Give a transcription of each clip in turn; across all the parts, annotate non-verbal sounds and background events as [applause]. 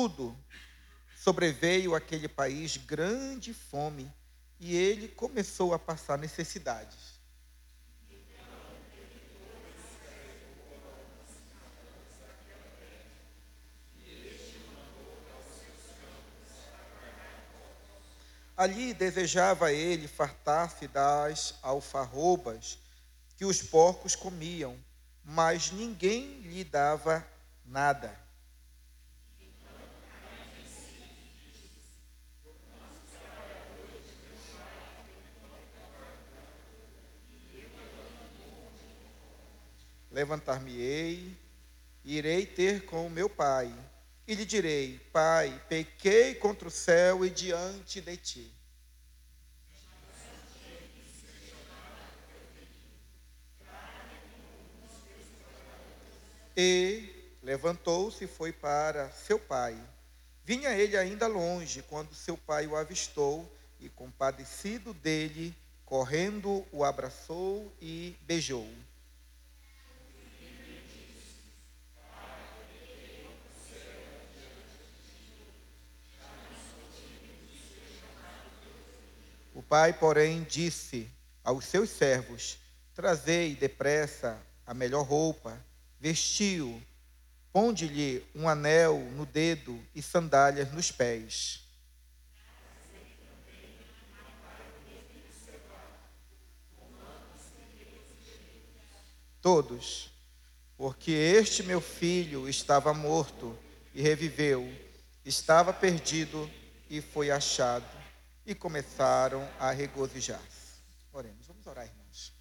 Tudo sobreveio àquele país grande fome e ele começou a passar necessidades. Ali desejava ele fartar-se das alfarrobas que os porcos comiam, mas ninguém lhe dava nada. Levantar-me-ei, irei ter com o meu pai e lhe direi: Pai, pequei contra o céu e diante de ti. E levantou-se e foi para seu pai. Vinha ele ainda longe quando seu pai o avistou e, compadecido dele, correndo, o abraçou e beijou. O pai, porém, disse aos seus servos: Trazei depressa a melhor roupa, vestiu, ponde-lhe um anel no dedo e sandálias nos pés. Todos, porque este meu filho estava morto e reviveu, estava perdido e foi achado e começaram a regozijar-se. Oremos, vamos orar, irmãos.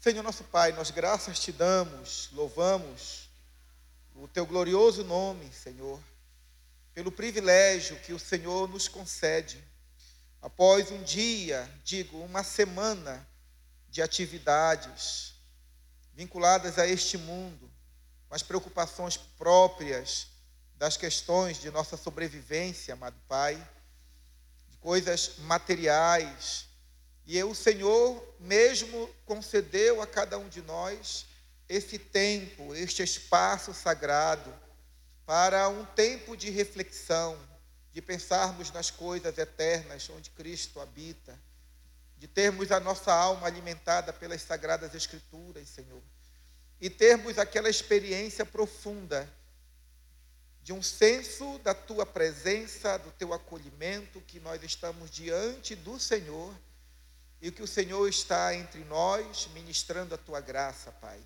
Senhor nosso Pai, nós graças te damos, louvamos o teu glorioso nome, Senhor, pelo privilégio que o Senhor nos concede. Após um dia, digo, uma semana de atividades vinculadas a este mundo, com as preocupações próprias das questões de nossa sobrevivência, amado Pai coisas materiais. E o Senhor mesmo concedeu a cada um de nós esse tempo, este espaço sagrado, para um tempo de reflexão, de pensarmos nas coisas eternas onde Cristo habita, de termos a nossa alma alimentada pelas sagradas Escrituras, Senhor, e termos aquela experiência profunda de um senso da tua presença, do teu acolhimento, que nós estamos diante do Senhor e que o Senhor está entre nós ministrando a tua graça, Pai.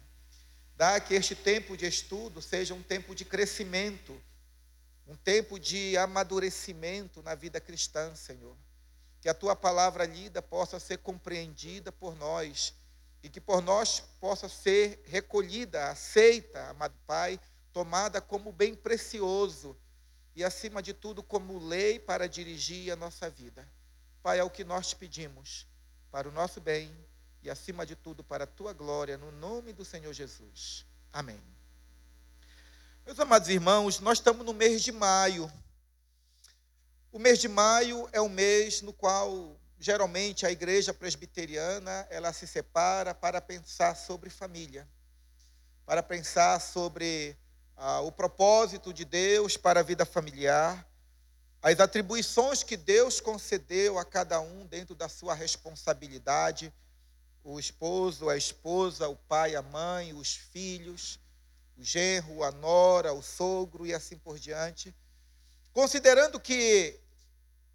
Dá que este tempo de estudo seja um tempo de crescimento, um tempo de amadurecimento na vida cristã, Senhor. Que a tua palavra lida possa ser compreendida por nós e que por nós possa ser recolhida, aceita, amado Pai tomada como bem precioso e, acima de tudo, como lei para dirigir a nossa vida. Pai, é o que nós te pedimos, para o nosso bem e, acima de tudo, para a tua glória, no nome do Senhor Jesus. Amém. Meus amados irmãos, nós estamos no mês de maio. O mês de maio é o mês no qual geralmente a igreja presbiteriana ela se separa para pensar sobre família, para pensar sobre ah, o propósito de Deus para a vida familiar, as atribuições que Deus concedeu a cada um dentro da sua responsabilidade, o esposo, a esposa, o pai, a mãe, os filhos, o genro, a nora, o sogro e assim por diante. Considerando que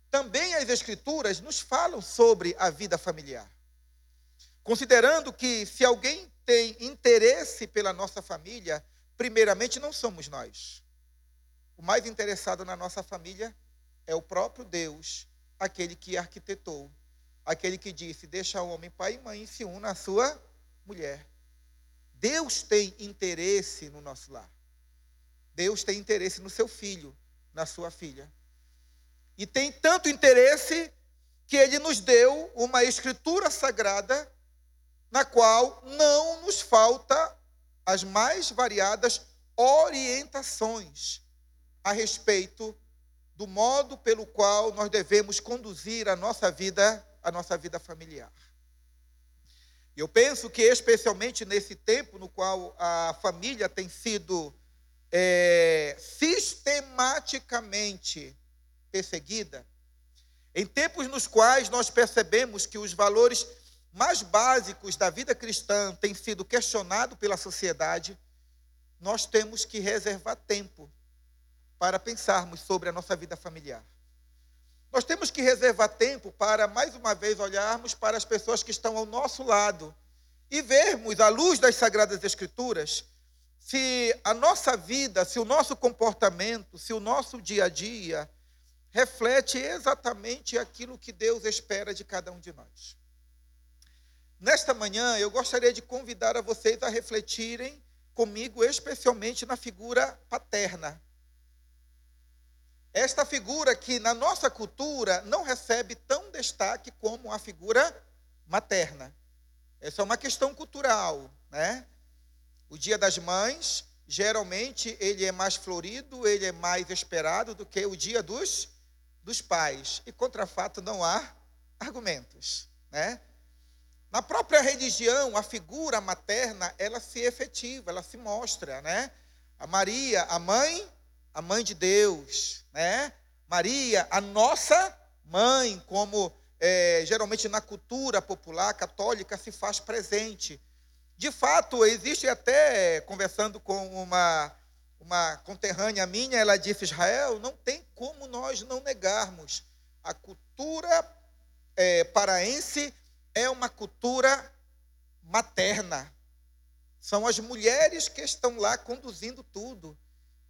também as Escrituras nos falam sobre a vida familiar. Considerando que se alguém tem interesse pela nossa família, primeiramente, não somos nós. O mais interessado na nossa família é o próprio Deus, aquele que arquitetou, aquele que disse: Deixa o homem pai e mãe e se una à sua mulher. Deus tem interesse no nosso lar. Deus tem interesse no seu filho, na sua filha. E tem tanto interesse que ele nos deu uma escritura sagrada na qual não nos falta as mais variadas orientações a respeito do modo pelo qual nós devemos conduzir a nossa vida, a nossa vida familiar. Eu penso que especialmente nesse tempo no qual a família tem sido é, sistematicamente perseguida, em tempos nos quais nós percebemos que os valores mais básicos da vida cristã têm sido questionados pela sociedade, nós temos que reservar tempo para pensarmos sobre a nossa vida familiar. Nós temos que reservar tempo para, mais uma vez, olharmos para as pessoas que estão ao nosso lado e vermos, à luz das Sagradas Escrituras, se a nossa vida, se o nosso comportamento, se o nosso dia a dia reflete exatamente aquilo que Deus espera de cada um de nós. Nesta manhã, eu gostaria de convidar a vocês a refletirem comigo, especialmente na figura paterna. Esta figura que na nossa cultura não recebe tão destaque como a figura materna. Essa é uma questão cultural, né? O Dia das Mães, geralmente ele é mais florido, ele é mais esperado do que o Dia dos dos pais. E contra fato não há argumentos, né? Na própria religião, a figura materna, ela se efetiva, ela se mostra, né? A Maria, a mãe, a mãe de Deus, né? Maria, a nossa mãe, como é, geralmente na cultura popular católica se faz presente. De fato, existe até, conversando com uma, uma conterrânea minha, ela disse: Israel, não tem como nós não negarmos. A cultura é, paraense é uma cultura materna. São as mulheres que estão lá conduzindo tudo.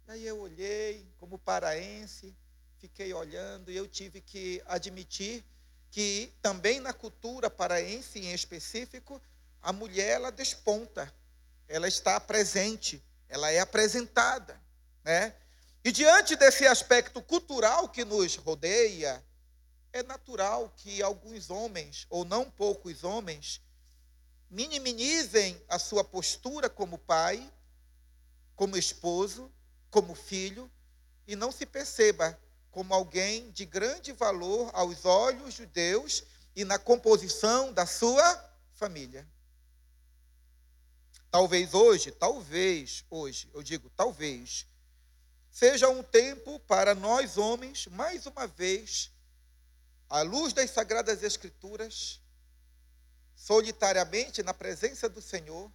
E aí eu olhei como paraense, fiquei olhando e eu tive que admitir que também na cultura paraense em específico, a mulher ela desponta, ela está presente, ela é apresentada, né? E diante desse aspecto cultural que nos rodeia, é natural que alguns homens, ou não poucos homens, minimizem a sua postura como pai, como esposo, como filho, e não se perceba como alguém de grande valor aos olhos de Deus e na composição da sua família. Talvez hoje, talvez hoje, eu digo talvez, seja um tempo para nós homens, mais uma vez, à luz das Sagradas Escrituras, solitariamente na presença do Senhor,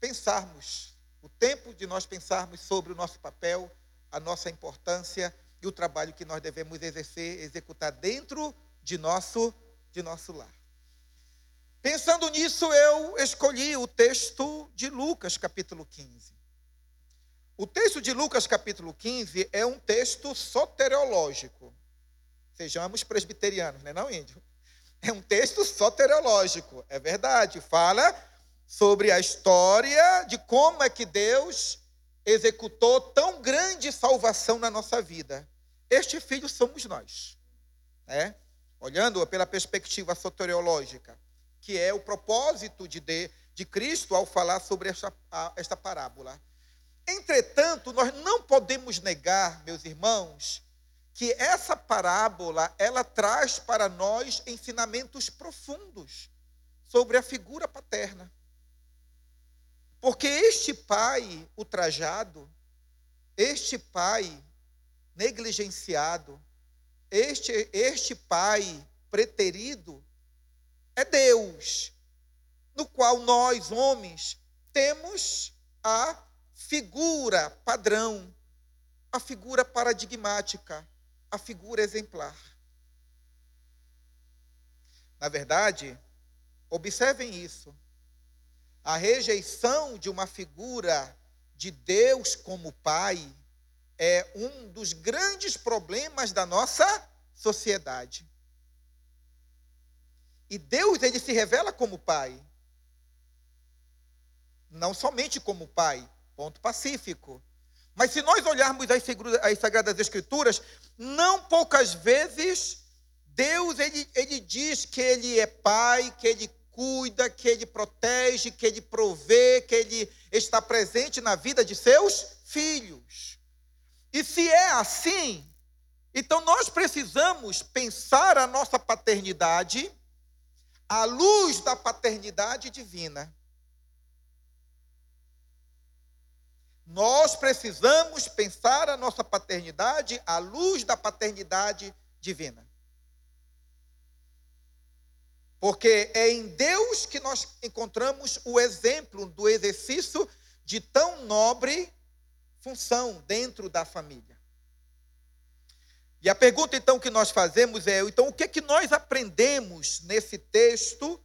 pensarmos, o tempo de nós pensarmos sobre o nosso papel, a nossa importância e o trabalho que nós devemos exercer, executar dentro de nosso, de nosso lar. Pensando nisso, eu escolhi o texto de Lucas, capítulo 15. O texto de Lucas, capítulo 15, é um texto soteriológico. Sejamos presbiterianos, não é não, índio? É um texto soteriológico, é verdade. Fala sobre a história de como é que Deus executou tão grande salvação na nossa vida. Este filho somos nós. Né? Olhando pela perspectiva soteriológica, que é o propósito de, de, de Cristo ao falar sobre esta, a, esta parábola. Entretanto, nós não podemos negar, meus irmãos, que essa parábola ela traz para nós ensinamentos profundos sobre a figura paterna. Porque este pai ultrajado, este pai negligenciado, este, este pai preterido, é Deus, no qual nós, homens, temos a figura padrão, a figura paradigmática, a figura exemplar. Na verdade, observem isso. A rejeição de uma figura de Deus como Pai é um dos grandes problemas da nossa sociedade. E Deus, ele se revela como Pai. Não somente como Pai, ponto pacífico. Mas se nós olharmos as, as Sagradas Escrituras, não poucas vezes Deus ele, ele diz que Ele é Pai, que Ele cuida, que Ele protege, que Ele provê, que Ele está presente na vida de seus filhos. E se é assim, então nós precisamos pensar a nossa paternidade à luz da paternidade divina. Nós precisamos pensar a nossa paternidade à luz da paternidade divina. Porque é em Deus que nós encontramos o exemplo do exercício de tão nobre função dentro da família. E a pergunta então que nós fazemos é: então o que é que nós aprendemos nesse texto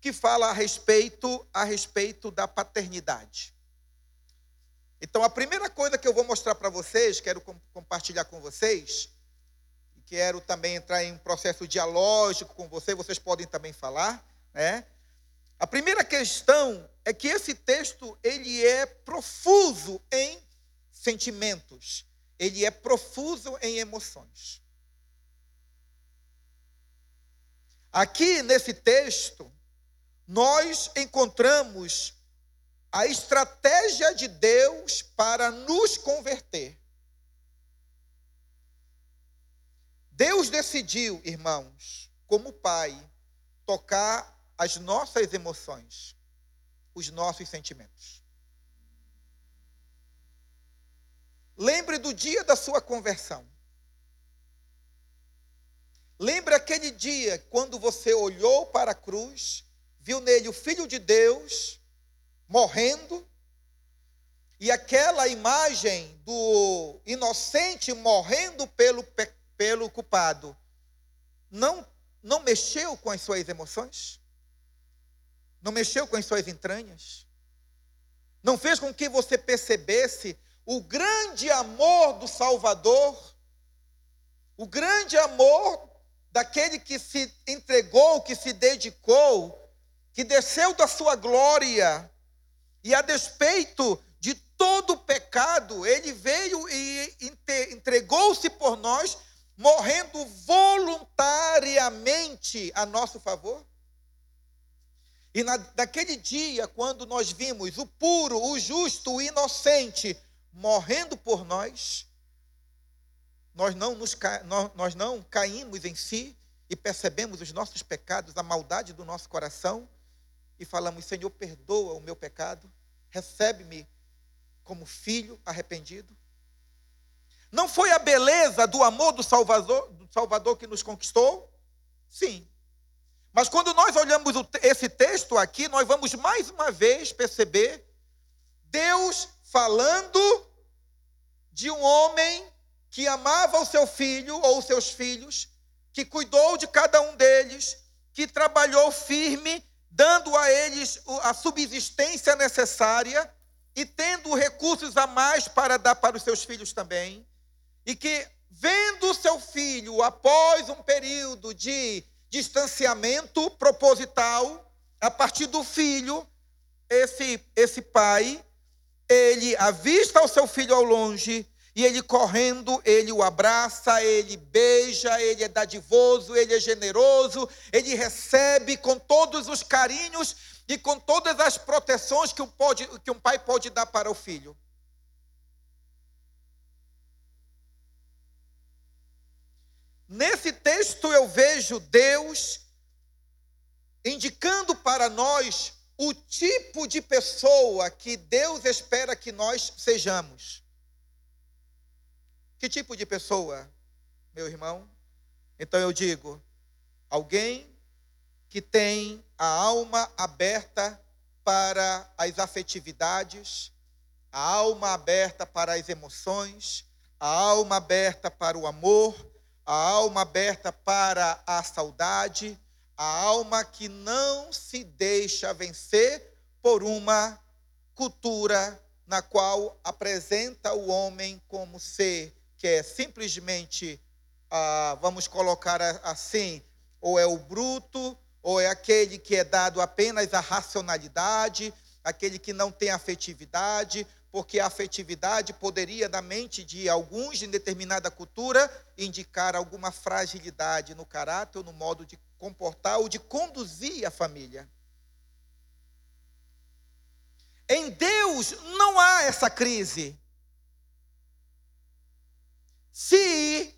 que fala a respeito a respeito da paternidade? Então a primeira coisa que eu vou mostrar para vocês, quero compartilhar com vocês, e quero também entrar em um processo dialógico com vocês, vocês podem também falar, né? A primeira questão é que esse texto ele é profuso em sentimentos, ele é profuso em emoções. Aqui nesse texto, nós encontramos a estratégia de Deus para nos converter. Deus decidiu, irmãos, como Pai, tocar as nossas emoções, os nossos sentimentos. Lembre do dia da sua conversão. Lembre aquele dia quando você olhou para a cruz, viu nele o Filho de Deus morrendo, e aquela imagem do inocente morrendo pelo, pelo culpado, não, não mexeu com as suas emoções? Não mexeu com as suas entranhas? Não fez com que você percebesse o grande amor do Salvador, o grande amor daquele que se entregou, que se dedicou, que desceu da sua glória, e a despeito de todo o pecado, ele veio e entregou-se por nós, morrendo voluntariamente a nosso favor. E na, naquele dia, quando nós vimos o puro, o justo, o inocente, morrendo por nós, nós não, nos, nós, não caímos em si e percebemos os nossos pecados, a maldade do nosso coração e falamos: Senhor, perdoa o meu pecado, recebe-me como filho arrependido. Não foi a beleza do amor do Salvador, do Salvador que nos conquistou? Sim. Mas quando nós olhamos esse texto aqui, nós vamos mais uma vez perceber Deus falando de um homem que amava o seu filho ou os seus filhos, que cuidou de cada um deles, que trabalhou firme, dando a eles a subsistência necessária e tendo recursos a mais para dar para os seus filhos também, e que, vendo o seu filho após um período de distanciamento proposital, a partir do filho, esse, esse pai ele avista o seu filho ao longe e ele correndo, ele o abraça, ele beija, ele é dadivoso, ele é generoso, ele recebe com todos os carinhos e com todas as proteções que um, pode, que um pai pode dar para o filho. Nesse texto eu vejo Deus indicando para nós o tipo de pessoa que Deus espera que nós sejamos. Que tipo de pessoa, meu irmão? Então eu digo, alguém que tem a alma aberta para as afetividades, a alma aberta para as emoções, a alma aberta para o amor, a alma aberta para a saudade, a alma que não se deixa vencer por uma cultura na qual apresenta o homem como ser que é simplesmente, ah, vamos colocar assim, ou é o bruto, ou é aquele que é dado apenas à racionalidade, aquele que não tem afetividade, porque a afetividade poderia, na mente de alguns em determinada cultura, indicar alguma fragilidade no caráter ou no modo de comportar ou de conduzir a família. Em Deus não há essa crise. Se,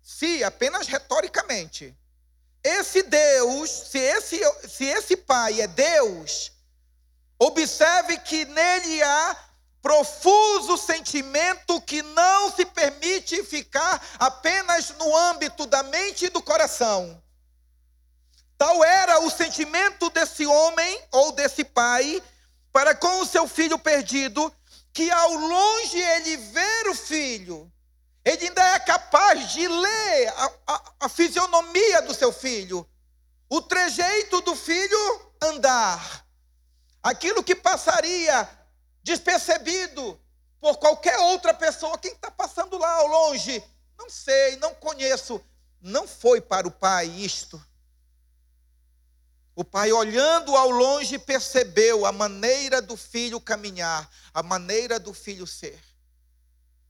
se apenas retoricamente, esse Deus, se esse, se esse Pai é Deus, observe que nele há profuso sentimento que não se permite ficar apenas no âmbito da mente e do coração. Tal era o sentimento desse homem ou desse pai para com o seu filho perdido, que ao longe ele ver o filho, ele ainda é capaz de ler a, a, a fisionomia do seu filho, o trejeito do filho andar, aquilo que passaria despercebido por qualquer outra pessoa. Quem está passando lá ao longe? Não sei, não conheço. Não foi para o pai isto. O pai, olhando ao longe, percebeu a maneira do filho caminhar, a maneira do filho ser.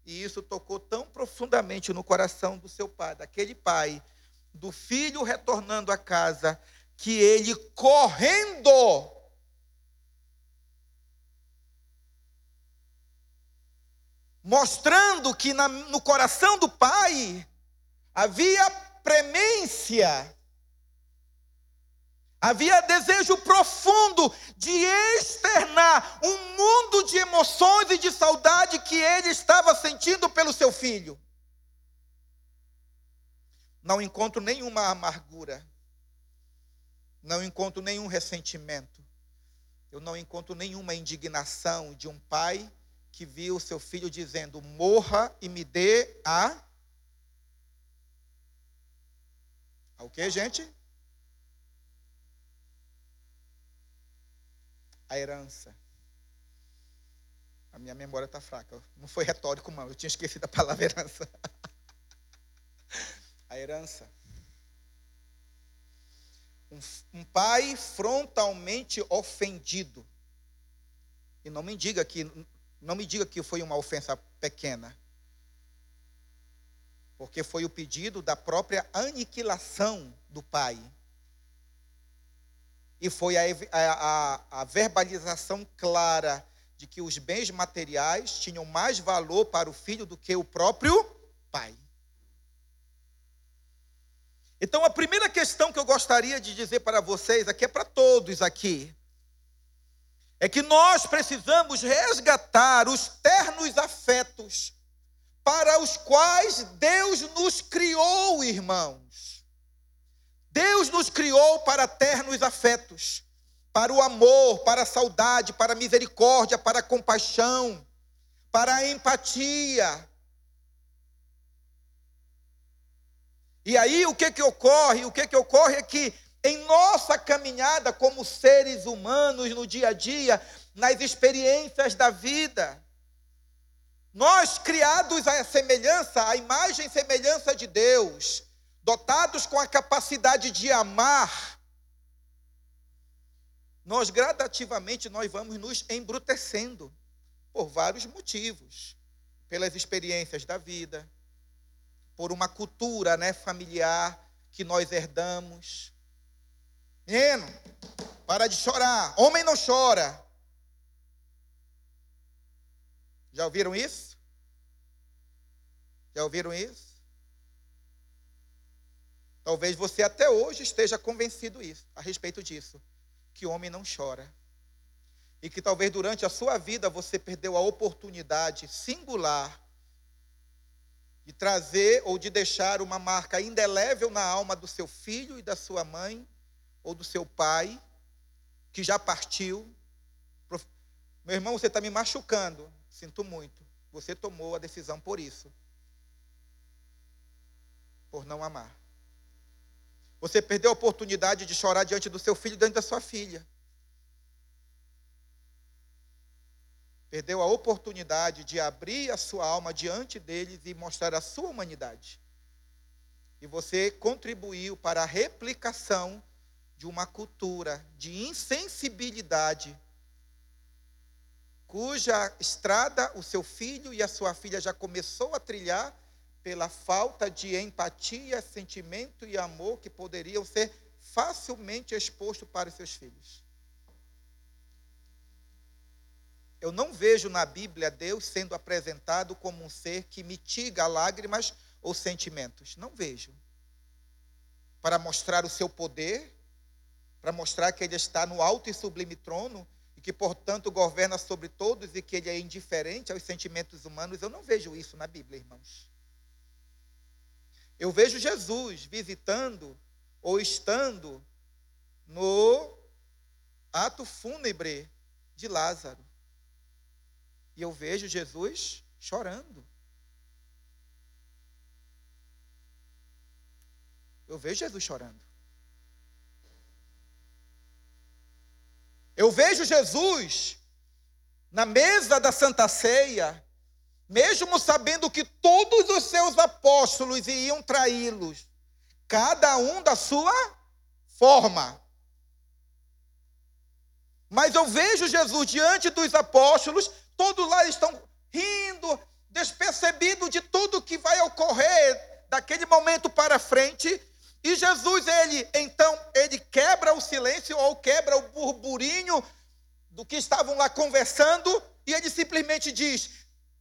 E isso tocou tão profundamente no coração do seu pai, daquele pai, do filho retornando a casa, que ele correndo mostrando que na, no coração do pai havia premência, havia desejo profundo de externar um mundo de emoções e de saudade que ele estava sentindo pelo seu filho. Não encontro nenhuma amargura, não encontro nenhum ressentimento, eu não encontro nenhuma indignação de um pai que viu o seu filho dizendo: Morra e me dê a. A o que, gente? A herança. A minha memória está fraca. Não foi retórico, não. Eu tinha esquecido a palavra herança. [laughs] a herança. Um, um, pai frontalmente ofendido. E não me diga que não me diga que foi uma ofensa pequena. Porque foi o pedido da própria aniquilação do pai. E foi a, a, a, verbalização clara de que os bens materiais tinham mais valor para o filho do que o próprio pai. Então, a primeira questão que eu gostaria de dizer para vocês aqui é para todos aqui é que nós precisamos resgatar os ternos afetos para os quais Deus nos criou, irmãos. Deus nos criou para ternos afetos, para o amor, para a saudade, para a misericórdia, para a compaixão, para a empatia. E aí o que que ocorre? O que que ocorre é que em nossa caminhada como seres humanos no dia a dia, nas experiências da vida. Nós, criados à semelhança, à imagem e semelhança de Deus, dotados com a capacidade de amar, nós gradativamente nós vamos nos embrutecendo por vários motivos, pelas experiências da vida, por uma cultura, né, familiar que nós herdamos, Menino, para de chorar. Homem não chora. Já ouviram isso? Já ouviram isso? Talvez você até hoje esteja convencido isso, a respeito disso, que homem não chora. E que talvez durante a sua vida você perdeu a oportunidade singular de trazer ou de deixar uma marca indelével na alma do seu filho e da sua mãe ou do seu pai, que já partiu. Meu irmão, você está me machucando. Sinto muito. Você tomou a decisão por isso. Por não amar. Você perdeu a oportunidade de chorar diante do seu filho, diante da sua filha. Perdeu a oportunidade de abrir a sua alma diante deles e mostrar a sua humanidade. E você contribuiu para a replicação de uma cultura de insensibilidade, cuja estrada o seu filho e a sua filha já começou a trilhar pela falta de empatia, sentimento e amor que poderiam ser facilmente expostos para seus filhos. Eu não vejo na Bíblia Deus sendo apresentado como um ser que mitiga lágrimas ou sentimentos. Não vejo. Para mostrar o seu poder, para mostrar que ele está no alto e sublime trono e que, portanto, governa sobre todos e que ele é indiferente aos sentimentos humanos, eu não vejo isso na Bíblia, irmãos. Eu vejo Jesus visitando ou estando no ato fúnebre de Lázaro. E eu vejo Jesus chorando. Eu vejo Jesus chorando. Eu vejo Jesus na mesa da Santa Ceia, mesmo sabendo que todos os seus apóstolos iriam traí-los, cada um da sua forma. Mas eu vejo Jesus diante dos apóstolos, todos lá estão rindo, despercebido de tudo que vai ocorrer daquele momento para frente, e Jesus, ele, então, ele quebra o silêncio ou quebra o burburinho do que estavam lá conversando, e ele simplesmente diz: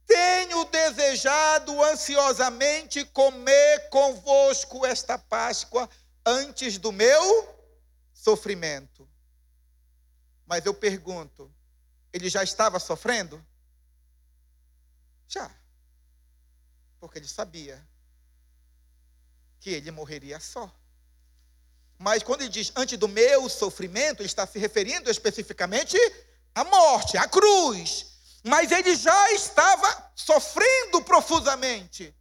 Tenho desejado ansiosamente comer convosco esta Páscoa antes do meu sofrimento. Mas eu pergunto: ele já estava sofrendo? Já. Porque ele sabia que ele morreria só. Mas quando ele diz antes do meu sofrimento, ele está se referindo especificamente à morte, à cruz. Mas ele já estava sofrendo profusamente.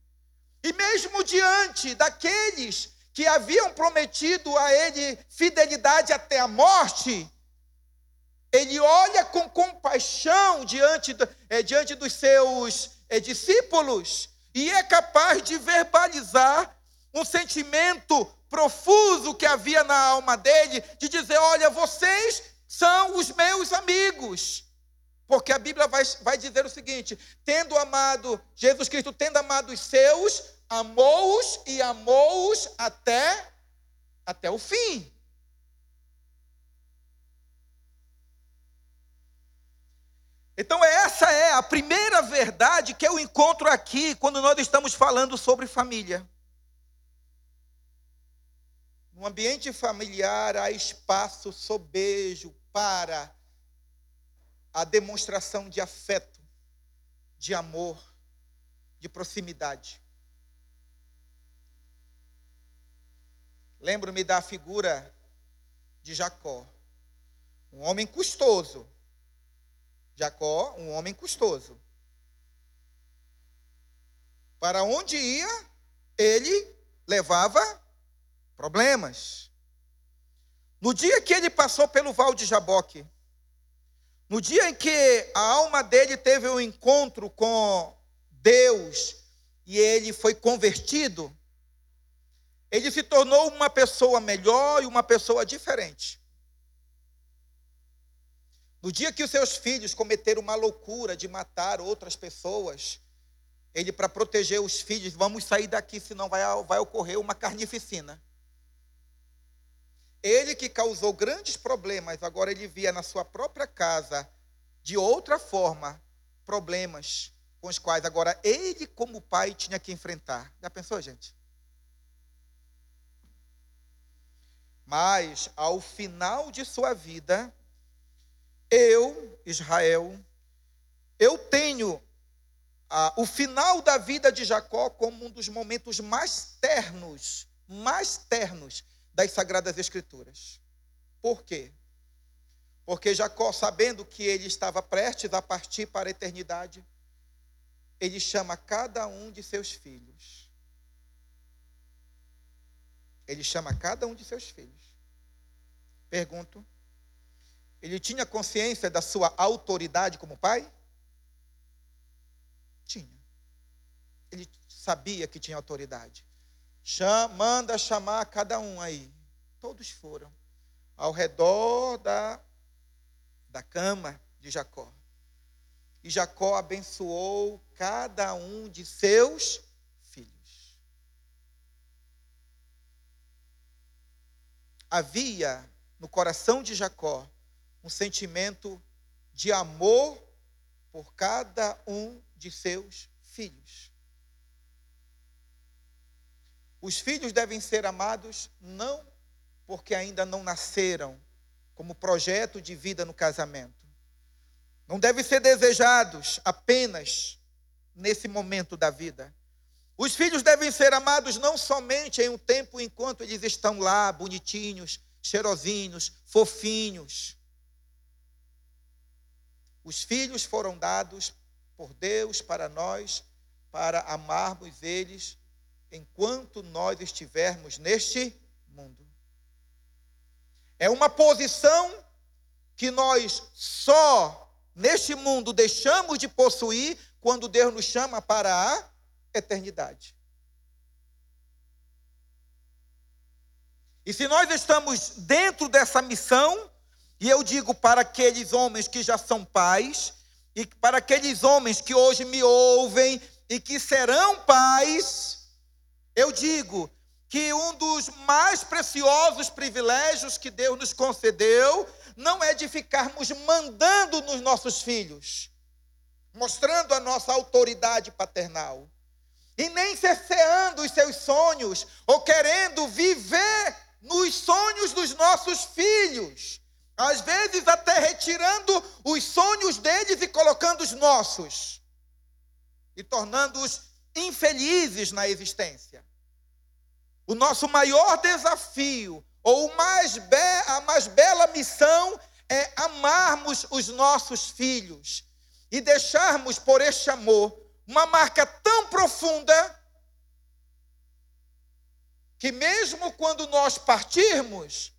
E mesmo diante daqueles que haviam prometido a ele fidelidade até a morte, ele olha com compaixão diante, é, diante dos seus é, discípulos e é capaz de verbalizar um sentimento profuso que havia na alma dele, de dizer: Olha, vocês são os meus amigos. Porque a Bíblia vai, vai dizer o seguinte: tendo amado, Jesus Cristo, tendo amado os seus, amou-os e amou-os até, até o fim. Então, essa é a primeira verdade que eu encontro aqui quando nós estamos falando sobre família. No ambiente familiar há espaço sobejo para a demonstração de afeto, de amor, de proximidade. Lembro-me da figura de Jacó, um homem custoso. Jacó, um homem custoso. Para onde ia, ele levava problemas. No dia que ele passou pelo val de Jaboque, no dia em que a alma dele teve um encontro com Deus e ele foi convertido, ele se tornou uma pessoa melhor e uma pessoa diferente. No dia que os seus filhos cometeram uma loucura de matar outras pessoas, ele, para proteger os filhos, vamos sair daqui, senão vai, vai ocorrer uma carnificina. Ele que causou grandes problemas, agora ele via na sua própria casa, de outra forma, problemas com os quais agora ele, como pai, tinha que enfrentar. Já pensou, gente? Mas, ao final de sua vida, eu, Israel, eu tenho ah, o final da vida de Jacó como um dos momentos mais ternos, mais ternos das Sagradas Escrituras. Por quê? Porque Jacó, sabendo que ele estava prestes a partir para a eternidade, ele chama cada um de seus filhos. Ele chama cada um de seus filhos. Pergunto: ele tinha consciência da sua autoridade como pai? Tinha. Ele sabia que tinha autoridade. Manda chamar cada um aí. Todos foram ao redor da, da cama de Jacó. E Jacó abençoou cada um de seus filhos. Havia no coração de Jacó um sentimento de amor por cada um de seus filhos. Os filhos devem ser amados não porque ainda não nasceram como projeto de vida no casamento, não devem ser desejados apenas nesse momento da vida. Os filhos devem ser amados não somente em um tempo enquanto eles estão lá, bonitinhos, cheirosinhos, fofinhos. Os filhos foram dados por Deus para nós, para amarmos eles enquanto nós estivermos neste mundo. É uma posição que nós só neste mundo deixamos de possuir quando Deus nos chama para a eternidade. E se nós estamos dentro dessa missão, e eu digo para aqueles homens que já são pais, e para aqueles homens que hoje me ouvem e que serão pais, eu digo que um dos mais preciosos privilégios que Deus nos concedeu não é de ficarmos mandando nos nossos filhos, mostrando a nossa autoridade paternal, e nem cerceando os seus sonhos, ou querendo viver nos sonhos dos nossos filhos, às vezes até retirando os sonhos deles e colocando os nossos, e tornando-os infelizes na existência. O nosso maior desafio ou mais a mais bela missão é amarmos os nossos filhos e deixarmos por este amor uma marca tão profunda que mesmo quando nós partirmos,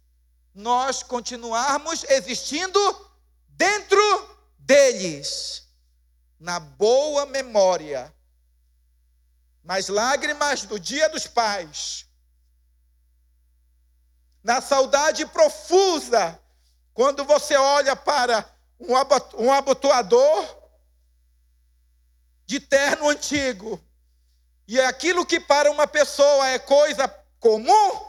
nós continuarmos existindo dentro deles, na boa memória, nas lágrimas do dia dos pais, na saudade profusa, quando você olha para um abotoador de terno antigo, e aquilo que para uma pessoa é coisa comum,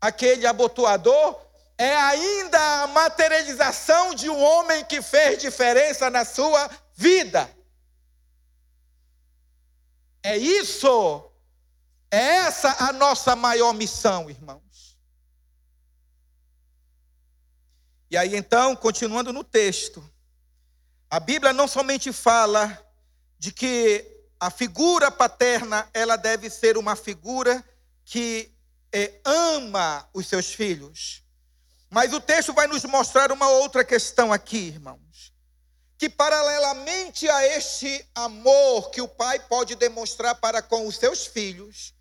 aquele abotoador, é ainda a materialização de um homem que fez diferença na sua vida. É isso, é essa a nossa maior missão, irmão. E aí então, continuando no texto, a Bíblia não somente fala de que a figura paterna ela deve ser uma figura que é, ama os seus filhos, mas o texto vai nos mostrar uma outra questão aqui, irmãos, que paralelamente a este amor que o pai pode demonstrar para com os seus filhos,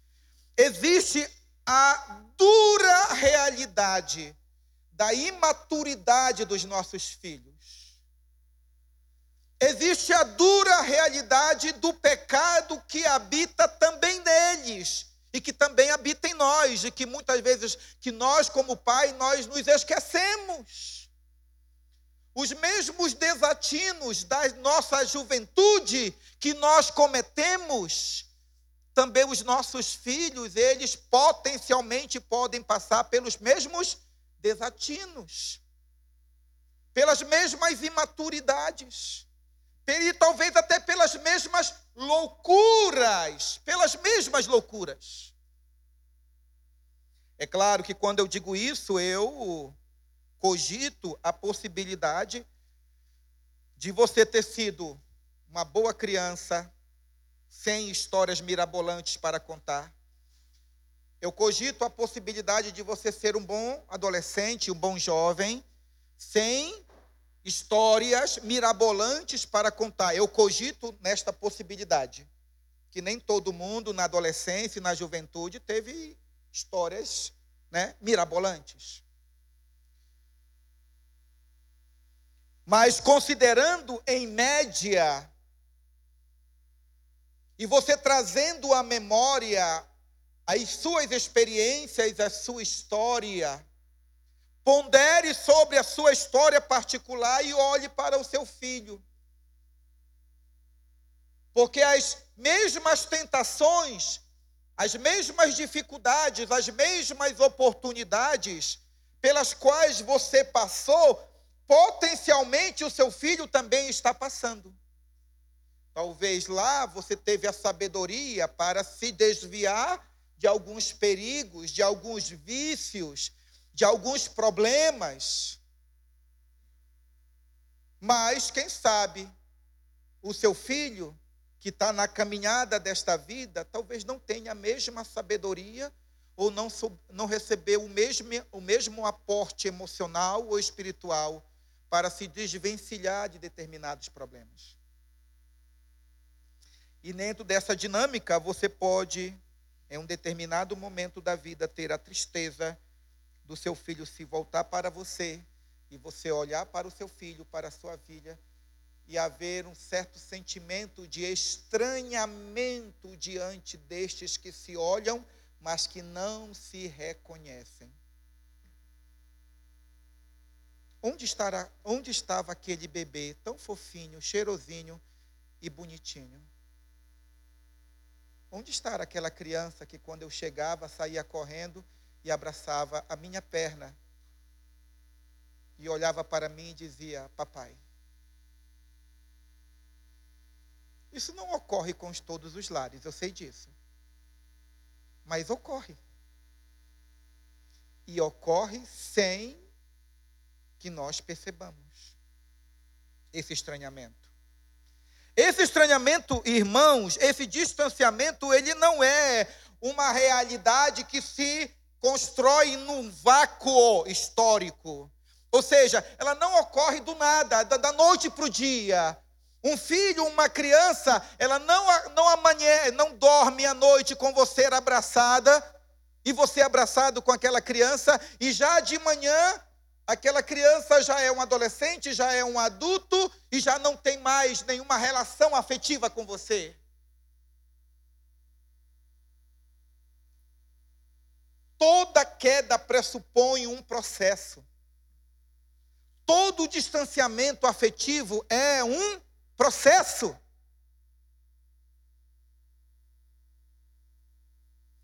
existe a dura realidade da imaturidade dos nossos filhos. Existe a dura realidade do pecado que habita também neles e que também habita em nós, e que muitas vezes que nós como pai nós nos esquecemos. Os mesmos desatinos da nossa juventude que nós cometemos, também os nossos filhos, eles potencialmente podem passar pelos mesmos desatinos, pelas mesmas imaturidades, e talvez até pelas mesmas loucuras, pelas mesmas loucuras. É claro que quando eu digo isso, eu cogito a possibilidade de você ter sido uma boa criança, sem histórias mirabolantes para contar, eu cogito a possibilidade de você ser um bom adolescente, um bom jovem, sem histórias mirabolantes para contar. Eu cogito nesta possibilidade. Que nem todo mundo na adolescência e na juventude teve histórias né, mirabolantes. Mas considerando em média, e você trazendo à memória as suas experiências, a sua história. Pondere sobre a sua história particular e olhe para o seu filho. Porque as mesmas tentações, as mesmas dificuldades, as mesmas oportunidades pelas quais você passou, potencialmente o seu filho também está passando. Talvez lá você teve a sabedoria para se desviar de alguns perigos, de alguns vícios, de alguns problemas. Mas, quem sabe, o seu filho, que está na caminhada desta vida, talvez não tenha a mesma sabedoria ou não, não recebeu o mesmo, o mesmo aporte emocional ou espiritual para se desvencilhar de determinados problemas. E dentro dessa dinâmica, você pode, em um determinado momento da vida, ter a tristeza do seu filho se voltar para você e você olhar para o seu filho, para a sua filha e haver um certo sentimento de estranhamento diante destes que se olham, mas que não se reconhecem. Onde, estará, onde estava aquele bebê tão fofinho, cheirosinho e bonitinho? Onde estará aquela criança que, quando eu chegava, saía correndo e abraçava a minha perna e olhava para mim e dizia: Papai. Isso não ocorre com todos os lares, eu sei disso. Mas ocorre. E ocorre sem que nós percebamos esse estranhamento. Esse estranhamento, irmãos, esse distanciamento, ele não é uma realidade que se constrói num vácuo histórico. Ou seja, ela não ocorre do nada, da noite para o dia. Um filho, uma criança, ela não, não amanhã, não dorme à noite com você abraçada, e você abraçado com aquela criança, e já de manhã aquela criança já é um adolescente, já é um adulto e já não tem mais nenhuma relação afetiva com você. Toda queda pressupõe um processo. Todo distanciamento afetivo é um processo.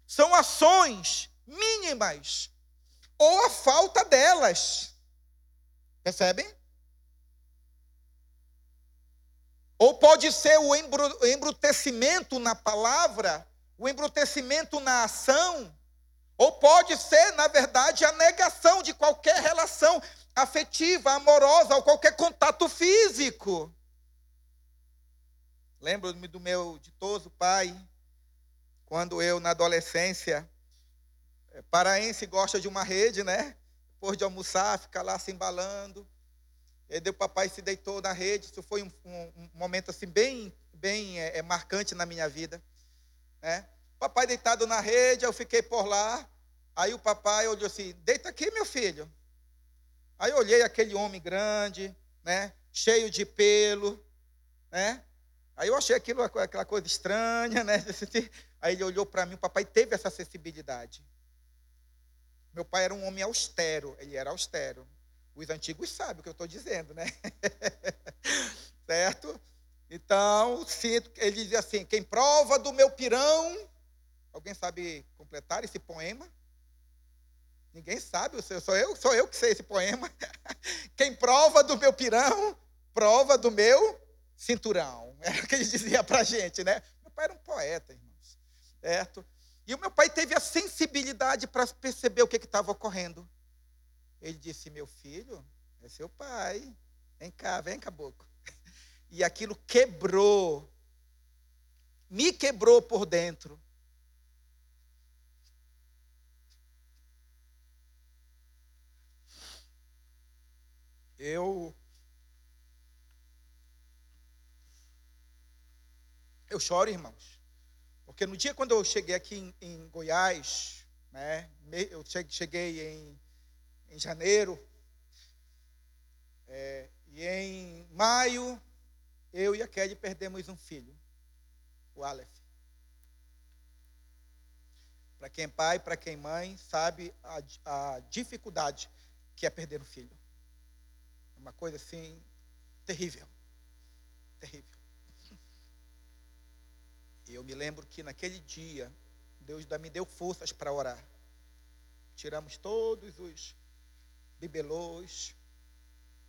São ações mínimas ou a falta delas. Percebem? Ou pode ser o embrutecimento na palavra, o embrutecimento na ação, ou pode ser, na verdade, a negação de qualquer relação afetiva, amorosa, ou qualquer contato físico. Lembro-me do meu ditoso pai, quando eu, na adolescência, paraense gosta de uma rede, né? Depois de almoçar, fica lá se embalando. E daí o papai se deitou na rede. Isso foi um, um, momento assim bem, bem é, é, marcante na minha vida. Né? Papai deitado na rede, eu fiquei por lá. Aí o papai olhou assim: Deita aqui, meu filho. Aí eu olhei aquele homem grande, né? Cheio de pelo, né? Aí eu achei aquilo aquela coisa estranha, né? [laughs] Aí ele olhou para mim, o papai teve essa acessibilidade. Meu pai era um homem austero, ele era austero. Os antigos sabem o que eu estou dizendo, né? [laughs] certo? Então, sinto, ele dizia assim: quem prova do meu pirão. Alguém sabe completar esse poema? Ninguém sabe, sou eu, sou eu que sei esse poema. [laughs] Quem prova do meu pirão, prova do meu cinturão. [laughs] Era o que ele dizia para a gente, né? Meu pai era um poeta, irmãos. Certo? E o meu pai teve a sensibilidade para perceber o que estava ocorrendo. Ele disse: Meu filho, é seu pai. Vem cá, vem, caboclo. [laughs] E aquilo quebrou, me quebrou por dentro. Eu. Eu choro, irmãos. Porque no dia quando eu cheguei aqui em, em Goiás, né, eu cheguei em, em janeiro, é, e em maio, eu e a Kelly perdemos um filho, o Aleph. Para quem é pai, para quem é mãe, sabe a, a dificuldade que é perder um filho. É uma coisa assim terrível. Terrível. Eu me lembro que naquele dia, Deus me deu forças para orar. Tiramos todos os bibelôs,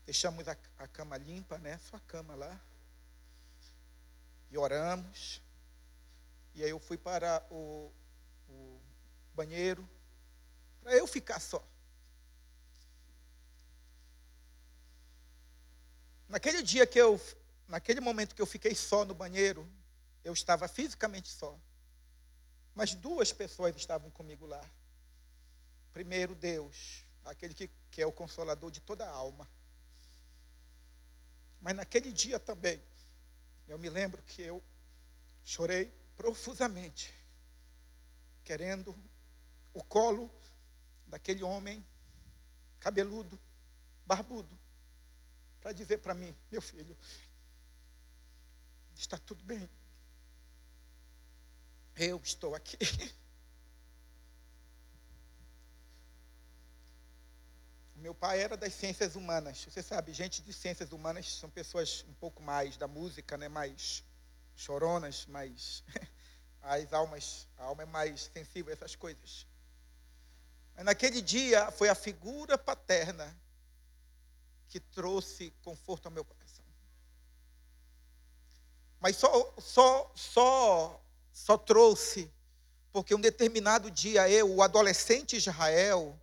deixamos a, a cama limpa, né? Sua cama lá. E oramos. E aí eu fui para o, o banheiro, para eu ficar só. Naquele dia que eu, naquele momento que eu fiquei só no banheiro, eu estava fisicamente só. Mas duas pessoas estavam comigo lá. Primeiro, Deus, aquele que, que é o consolador de toda a alma. Mas naquele dia também, eu me lembro que eu chorei profusamente, querendo o colo daquele homem cabeludo, barbudo, para dizer para mim: meu filho, está tudo bem. Eu estou aqui. [laughs] Meu pai era das ciências humanas. Você sabe, gente de ciências humanas são pessoas um pouco mais da música, né? mais choronas, mais. [laughs] As almas, a alma é mais sensível a essas coisas. Mas naquele dia foi a figura paterna que trouxe conforto ao meu coração. Mas só, só, só, só trouxe porque um determinado dia eu, o adolescente Israel,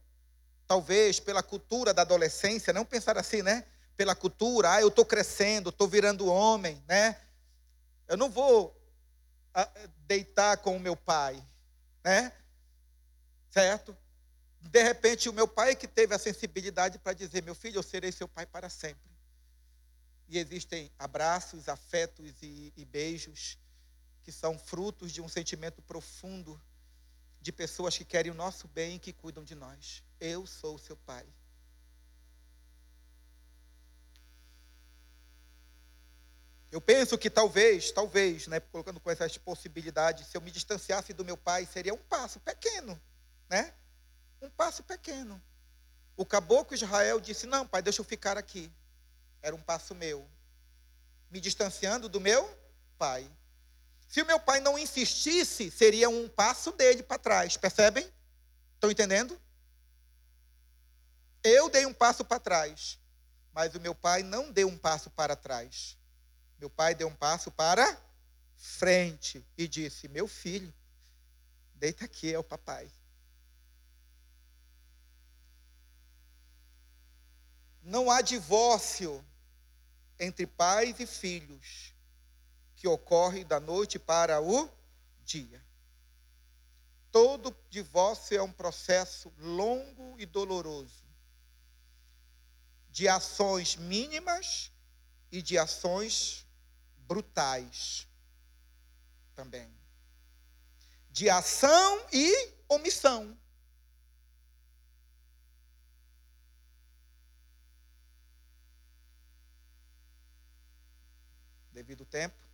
talvez pela cultura da adolescência, não pensar assim, né? Pela cultura, ah, eu estou crescendo, estou virando homem, né? Eu não vou ah, deitar com o meu pai, né? Certo? De repente, o meu pai que teve a sensibilidade para dizer: Meu filho, eu serei seu pai para sempre. E existem abraços, afetos e, e beijos que são frutos de um sentimento profundo de pessoas que querem o nosso bem e que cuidam de nós. Eu sou seu pai. Eu penso que talvez, talvez, né, colocando com essas possibilidades, se eu me distanciasse do meu pai, seria um passo pequeno, né? Um passo pequeno. O caboclo Israel disse: Não, pai, deixa eu ficar aqui. Era um passo meu. Me distanciando do meu pai. Se o meu pai não insistisse, seria um passo dele para trás. Percebem? Estão entendendo? Eu dei um passo para trás, mas o meu pai não deu um passo para trás. Meu pai deu um passo para frente e disse: Meu filho, deita aqui, é o papai. Não há divórcio entre pais e filhos que ocorre da noite para o dia. Todo divórcio é um processo longo e doloroso, de ações mínimas e de ações brutais também. De ação e omissão. devido tempo,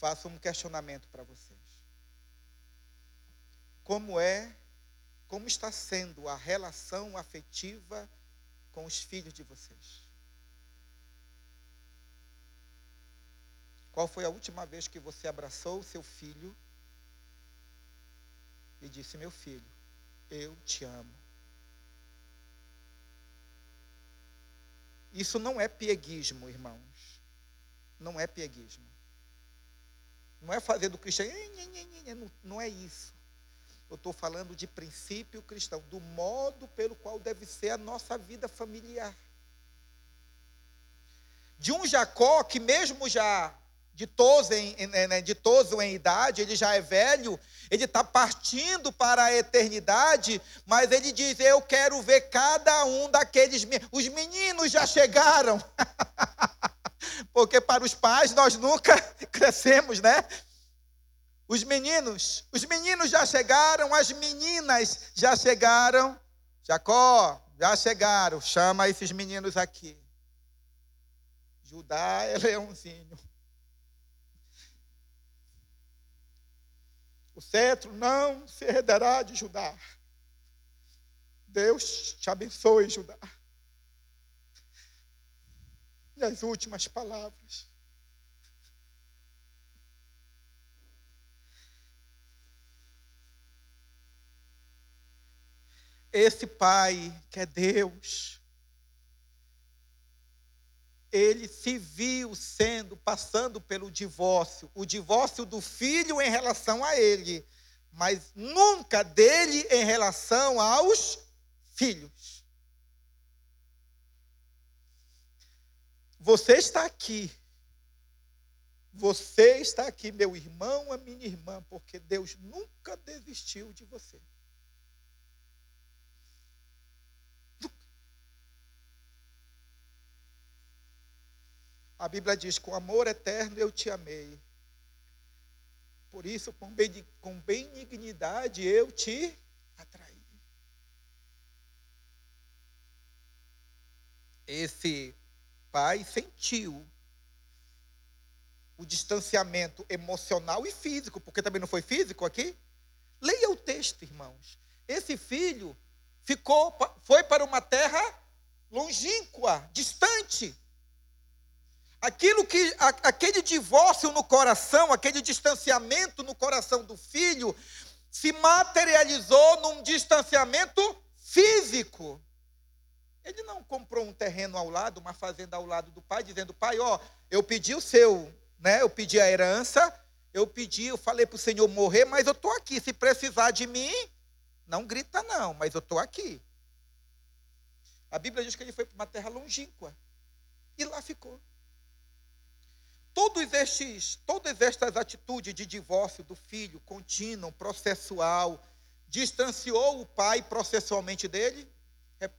faço um questionamento para vocês. Como é, como está sendo a relação afetiva com os filhos de vocês? Qual foi a última vez que você abraçou o seu filho e disse: Meu filho, eu te amo? Isso não é pieguismo, irmãos não é pieguismo. Não é fazer do cristão, não é isso. Eu estou falando de princípio cristão, do modo pelo qual deve ser a nossa vida familiar. De um Jacó que, mesmo já ditoso em, né, ditoso em idade, ele já é velho, ele está partindo para a eternidade, mas ele diz: Eu quero ver cada um daqueles. Os meninos já chegaram. [laughs] Porque para os pais nós nunca [laughs] crescemos, né? Os meninos, os meninos já chegaram, as meninas já chegaram. Jacó, já chegaram. Chama esses meninos aqui. Judá é leãozinho. O cetro não se herdará de Judá. Deus te abençoe, Judá as últimas palavras. Esse pai que é Deus, ele se viu sendo, passando pelo divórcio, o divórcio do filho em relação a ele, mas nunca dele em relação aos filhos. Você está aqui. Você está aqui, meu irmão, a minha irmã, porque Deus nunca desistiu de você. A Bíblia diz: com amor eterno eu te amei. Por isso, com benignidade eu te atraí. Esse pai sentiu o distanciamento emocional e físico, porque também não foi físico aqui. Leia o texto, irmãos. Esse filho ficou, foi para uma terra longínqua, distante. Aquilo que aquele divórcio no coração, aquele distanciamento no coração do filho se materializou num distanciamento físico. Ele não comprou um terreno ao lado, uma fazenda ao lado do pai, dizendo: "Pai, ó, eu pedi o seu, né? Eu pedi a herança, eu pedi, eu falei para o Senhor morrer, mas eu estou aqui. Se precisar de mim, não grita não, mas eu estou aqui." A Bíblia diz que ele foi para uma terra longínqua e lá ficou. Todos estes, todas estas atitudes de divórcio do filho, contínuo, processual, distanciou o pai processualmente dele?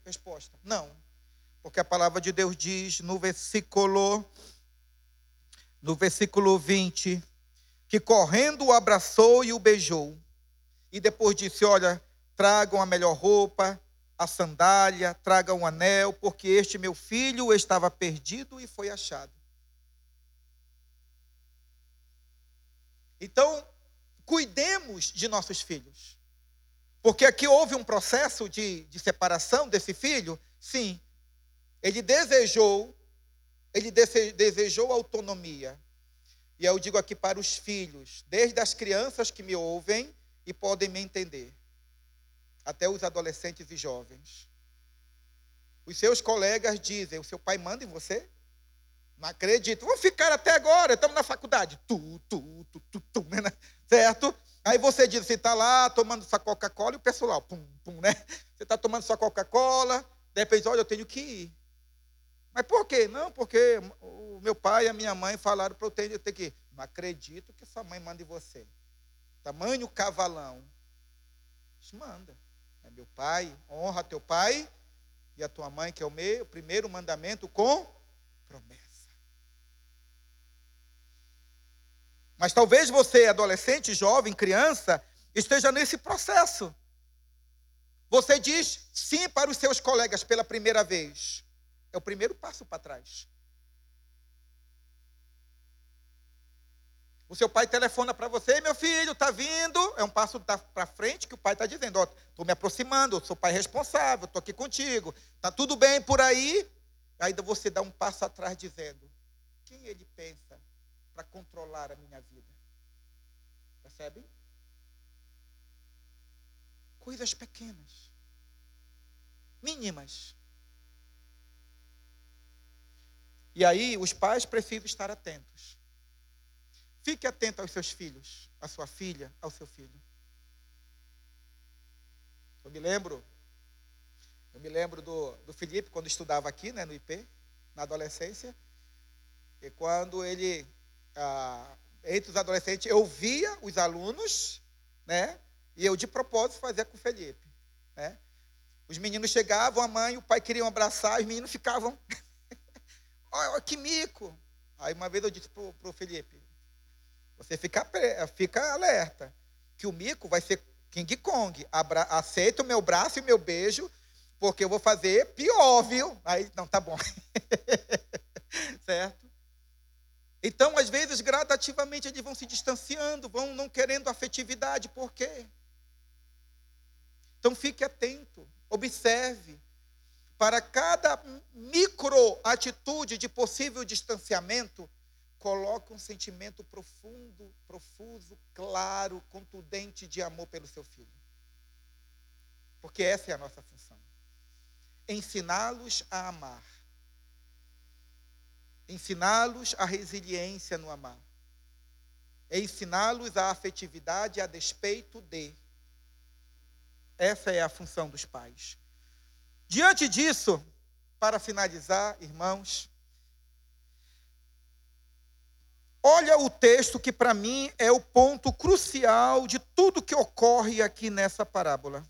Resposta: não. Porque a palavra de Deus diz no versículo no versículo 20 que correndo o abraçou e o beijou. E depois disse: Olha, tragam a melhor roupa, a sandália, tragam um anel, porque este meu filho estava perdido e foi achado. Então, cuidemos de nossos filhos. Porque aqui houve um processo de, de separação desse filho, sim. Ele desejou, ele desejou autonomia. E eu digo aqui para os filhos, desde as crianças que me ouvem e podem me entender, até os adolescentes e jovens. Os seus colegas dizem: o seu pai manda em você? Não acredito. Vamos ficar até agora, estamos na faculdade. Tu, tu, tu, tu, tu, [laughs] né? certo? Aí você diz, você está lá tomando sua Coca-Cola e o pessoal, pum, pum, né? Você está tomando sua Coca-Cola, de repente, olha, eu tenho que ir. Mas por quê? Não, porque o meu pai e a minha mãe falaram para eu ter, que ir. Não acredito que sua mãe mande você. Tamanho cavalão. Manda. É meu pai, honra teu pai e a tua mãe, que é o meu, primeiro mandamento com promessa. Mas talvez você, adolescente, jovem, criança, esteja nesse processo. Você diz sim para os seus colegas pela primeira vez. É o primeiro passo para trás. O seu pai telefona para você, meu filho, está vindo. É um passo para frente que o pai está dizendo: estou me aproximando, sou pai responsável, estou aqui contigo. Está tudo bem por aí? Aí você dá um passo atrás dizendo: Quem ele pensa para controlar a minha vida. Percebem? Coisas pequenas, mínimas. E aí os pais precisam estar atentos. Fique atento aos seus filhos, à sua filha, ao seu filho. Eu me lembro, eu me lembro do, do Felipe quando estudava aqui, né, no IP, na adolescência, e quando ele ah, entre os adolescentes, eu via os alunos, né? E eu de propósito fazia com o Felipe, né? Os meninos chegavam, a mãe e o pai queriam abraçar, os meninos ficavam, [laughs] olha que mico. Aí uma vez eu disse para o Felipe, você fica, fica alerta, que o mico vai ser King Kong. Abra, aceita o meu braço e o meu beijo, porque eu vou fazer pior, viu? Aí, não, tá bom. [laughs] certo? Então, às vezes, gradativamente, eles vão se distanciando, vão não querendo afetividade. Por quê? Então, fique atento, observe. Para cada micro atitude de possível distanciamento, coloque um sentimento profundo, profuso, claro, contundente de amor pelo seu filho. Porque essa é a nossa função. Ensiná-los a amar ensiná-los a resiliência no amar, é ensiná-los a afetividade a despeito de. Essa é a função dos pais. Diante disso, para finalizar, irmãos, Olha o texto que para mim é o ponto crucial de tudo que ocorre aqui nessa parábola.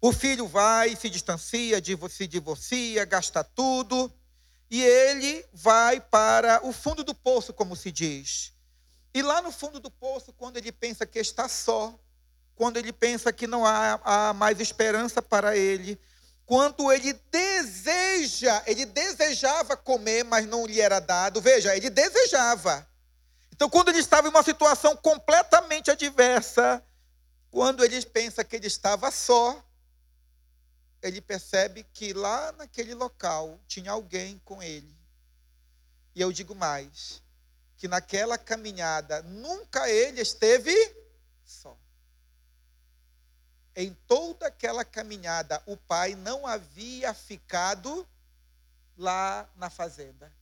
O filho vai, se distancia, se divorcia, gasta tudo, e ele vai para o fundo do poço, como se diz. E lá no fundo do poço, quando ele pensa que está só, quando ele pensa que não há, há mais esperança para ele, quando ele deseja, ele desejava comer, mas não lhe era dado. Veja, ele desejava. Então, quando ele estava em uma situação completamente adversa, quando ele pensa que ele estava só, ele percebe que lá naquele local tinha alguém com ele. E eu digo mais, que naquela caminhada nunca ele esteve só. Em toda aquela caminhada, o pai não havia ficado lá na fazenda.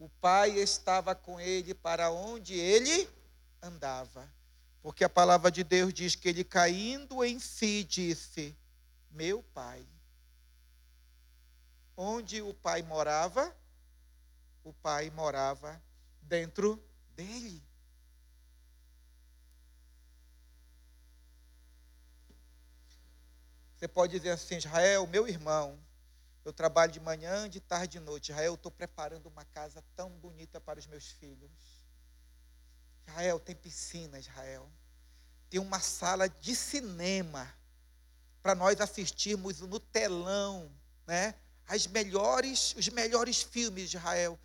O pai estava com ele para onde ele andava. Porque a palavra de Deus diz que ele, caindo em si, disse: Meu pai. Onde o pai morava, o pai morava dentro dele. Você pode dizer assim, Israel, meu irmão, eu trabalho de manhã, de tarde, de noite. Israel, eu estou preparando uma casa tão bonita para os meus filhos. Israel, tem piscina, Israel. Tem uma sala de cinema para nós assistirmos no telão, né? As melhores, os melhores filmes de Israel.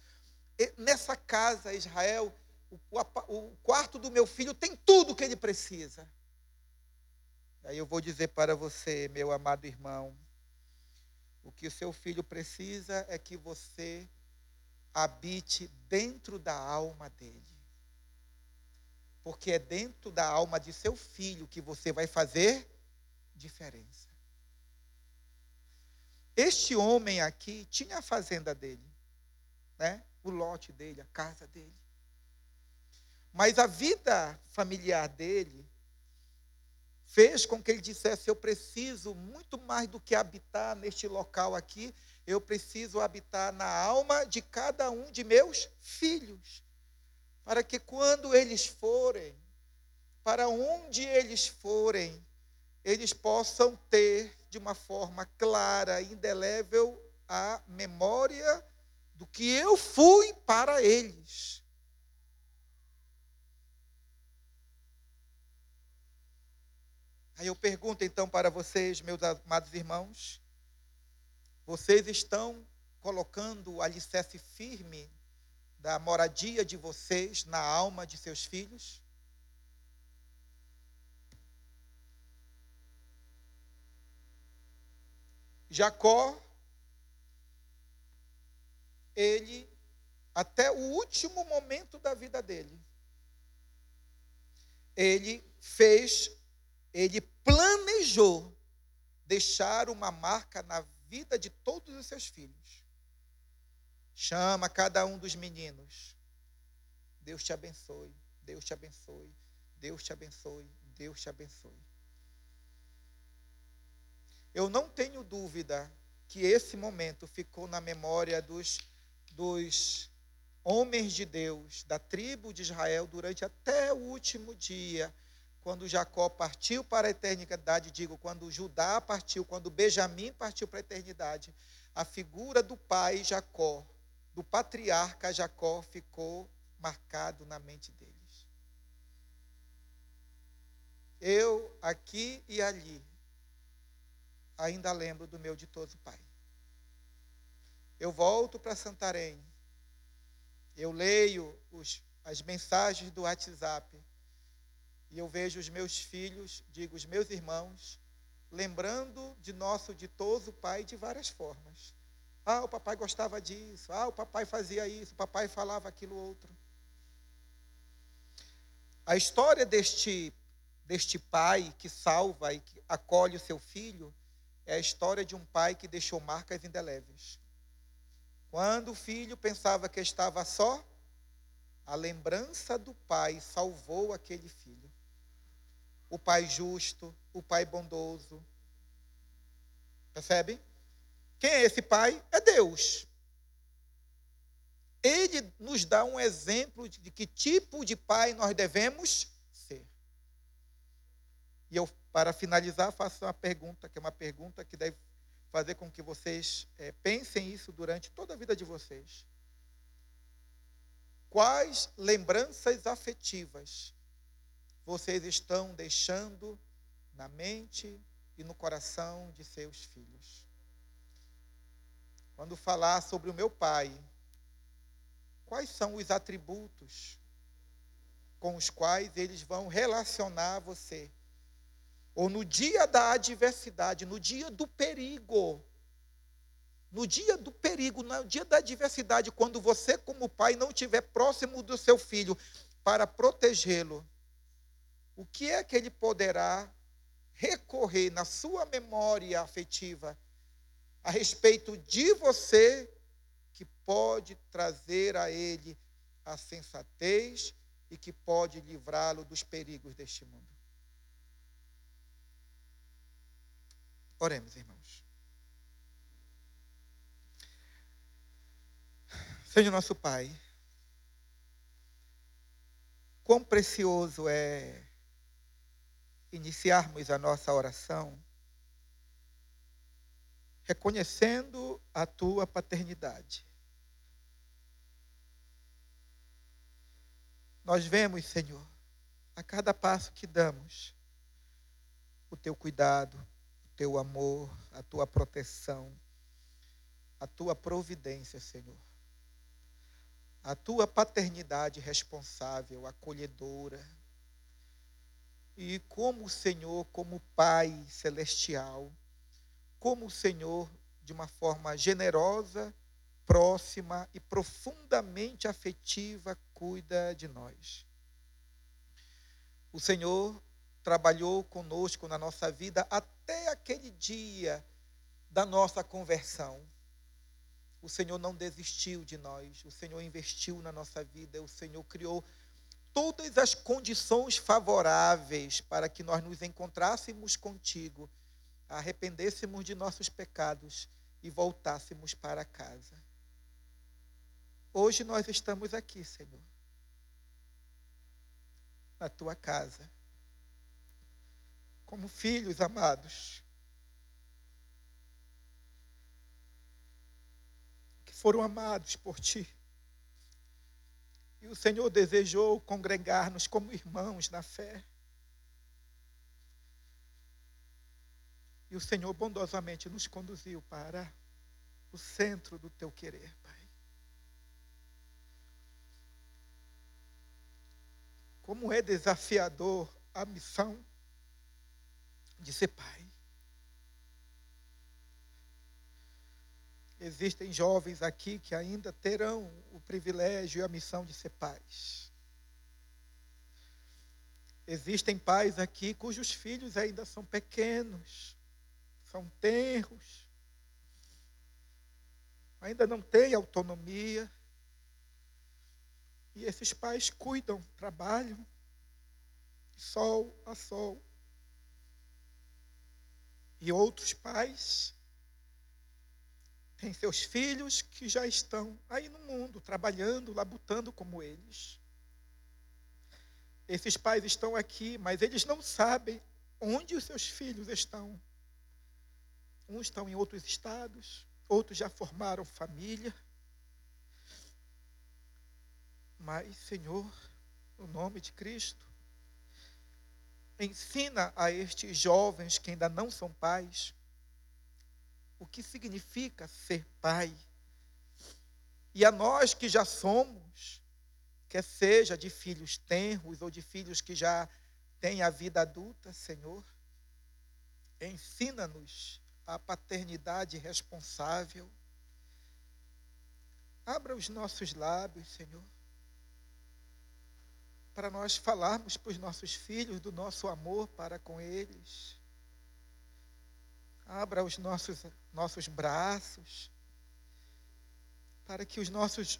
E nessa casa, Israel, o, o, o quarto do meu filho tem tudo o que ele precisa. Aí eu vou dizer para você, meu amado irmão, o que o seu filho precisa é que você habite dentro da alma dele. Porque é dentro da alma de seu filho que você vai fazer diferença. Este homem aqui tinha a fazenda dele, né? O lote dele, a casa dele. Mas a vida familiar dele fez com que ele dissesse: Eu preciso muito mais do que habitar neste local aqui, eu preciso habitar na alma de cada um de meus filhos, para que quando eles forem, para onde eles forem, eles possam ter de uma forma clara, indelével, a memória do que eu fui para eles. Aí eu pergunto então para vocês, meus amados irmãos, vocês estão colocando o alicerce firme da moradia de vocês na alma de seus filhos? Jacó, ele, até o último momento da vida dele, ele fez ele planejou deixar uma marca na vida de todos os seus filhos. Chama cada um dos meninos. Deus te abençoe, Deus te abençoe, Deus te abençoe, Deus te abençoe. Eu não tenho dúvida que esse momento ficou na memória dos, dos homens de Deus, da tribo de Israel, durante até o último dia quando Jacó partiu para a eternidade, digo, quando Judá partiu, quando Benjamim partiu para a eternidade, a figura do pai Jacó, do patriarca Jacó, ficou marcado na mente deles. Eu, aqui e ali, ainda lembro do meu ditoso pai. Eu volto para Santarém, eu leio os, as mensagens do WhatsApp, e eu vejo os meus filhos, digo, os meus irmãos, lembrando de nosso ditoso pai de várias formas. Ah, o papai gostava disso. Ah, o papai fazia isso. O papai falava aquilo outro. A história deste, deste pai que salva e que acolhe o seu filho é a história de um pai que deixou marcas indeléveis. Quando o filho pensava que estava só, a lembrança do pai salvou aquele filho o Pai justo, o Pai bondoso. Percebe? Quem é esse Pai? É Deus. ele nos dá um exemplo de que tipo de pai nós devemos ser. E eu, para finalizar, faço uma pergunta, que é uma pergunta que deve fazer com que vocês é, pensem isso durante toda a vida de vocês. Quais lembranças afetivas vocês estão deixando na mente e no coração de seus filhos? Quando falar sobre o meu pai, quais são os atributos com os quais eles vão relacionar você? Ou no dia da adversidade, no dia do perigo, no dia do perigo, no dia da adversidade, quando você, como pai, não estiver próximo do seu filho para protegê-lo, o que é que ele poderá recorrer na sua memória afetiva a respeito de você que pode trazer a ele a sensatez e que pode livrá-lo dos perigos deste mundo? Oremos, irmãos. Senhor nosso Pai, quão precioso é iniciarmos a nossa oração reconhecendo a tua paternidade. Nós vemos, Senhor, a cada passo que damos, o teu cuidado, teu amor, a tua proteção, a tua providência, Senhor a tua paternidade responsável, acolhedora. E como o Senhor, como Pai celestial, como o Senhor, de uma forma generosa, próxima e profundamente afetiva, cuida de nós. O Senhor trabalhou conosco na nossa vida até aquele dia da nossa conversão o Senhor não desistiu de nós, o Senhor investiu na nossa vida, o Senhor criou todas as condições favoráveis para que nós nos encontrássemos contigo, arrependêssemos de nossos pecados e voltássemos para casa. Hoje nós estamos aqui, Senhor, na tua casa, como filhos amados foram amados por ti. E o Senhor desejou congregar-nos como irmãos na fé. E o Senhor bondosamente nos conduziu para o centro do teu querer, Pai. Como é desafiador a missão de ser pai. Existem jovens aqui que ainda terão o privilégio e a missão de ser pais. Existem pais aqui cujos filhos ainda são pequenos, são tenros, ainda não têm autonomia. E esses pais cuidam, trabalham, sol a sol. E outros pais tem seus filhos que já estão aí no mundo, trabalhando, labutando como eles. Esses pais estão aqui, mas eles não sabem onde os seus filhos estão. Uns estão em outros estados, outros já formaram família. Mas, Senhor, no nome de Cristo, ensina a estes jovens que ainda não são pais o que significa ser pai. E a nós que já somos, quer seja de filhos tenros ou de filhos que já têm a vida adulta, Senhor, ensina-nos a paternidade responsável. Abra os nossos lábios, Senhor, para nós falarmos para os nossos filhos do nosso amor para com eles. Abra os nossos, nossos braços, para que os nossos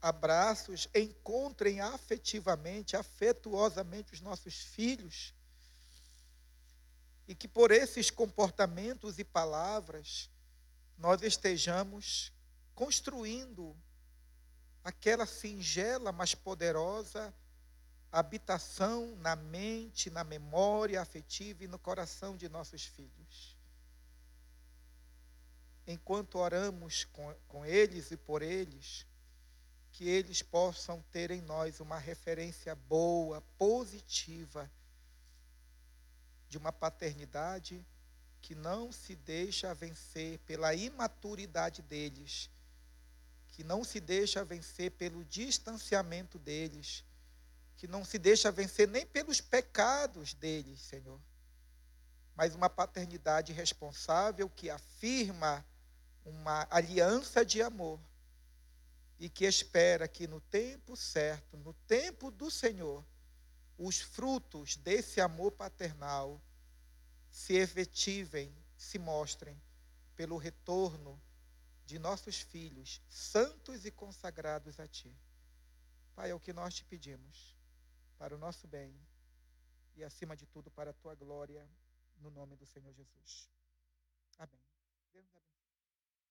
abraços encontrem afetivamente, afetuosamente os nossos filhos. E que por esses comportamentos e palavras nós estejamos construindo aquela singela, mas poderosa habitação na mente, na memória afetiva e no coração de nossos filhos. Enquanto oramos com, com eles e por eles, que eles possam ter em nós uma referência boa, positiva, de uma paternidade que não se deixa vencer pela imaturidade deles, que não se deixa vencer pelo distanciamento deles, que não se deixa vencer nem pelos pecados deles, Senhor, mas uma paternidade responsável que afirma uma aliança de amor e que espera que no tempo certo, no tempo do Senhor, os frutos desse amor paternal se efetivem, se mostrem pelo retorno de nossos filhos santos e consagrados a Ti. Pai, é o que nós te pedimos para o nosso bem e, acima de tudo, para a tua glória, no nome do Senhor Jesus. Amém. Deus abençoe.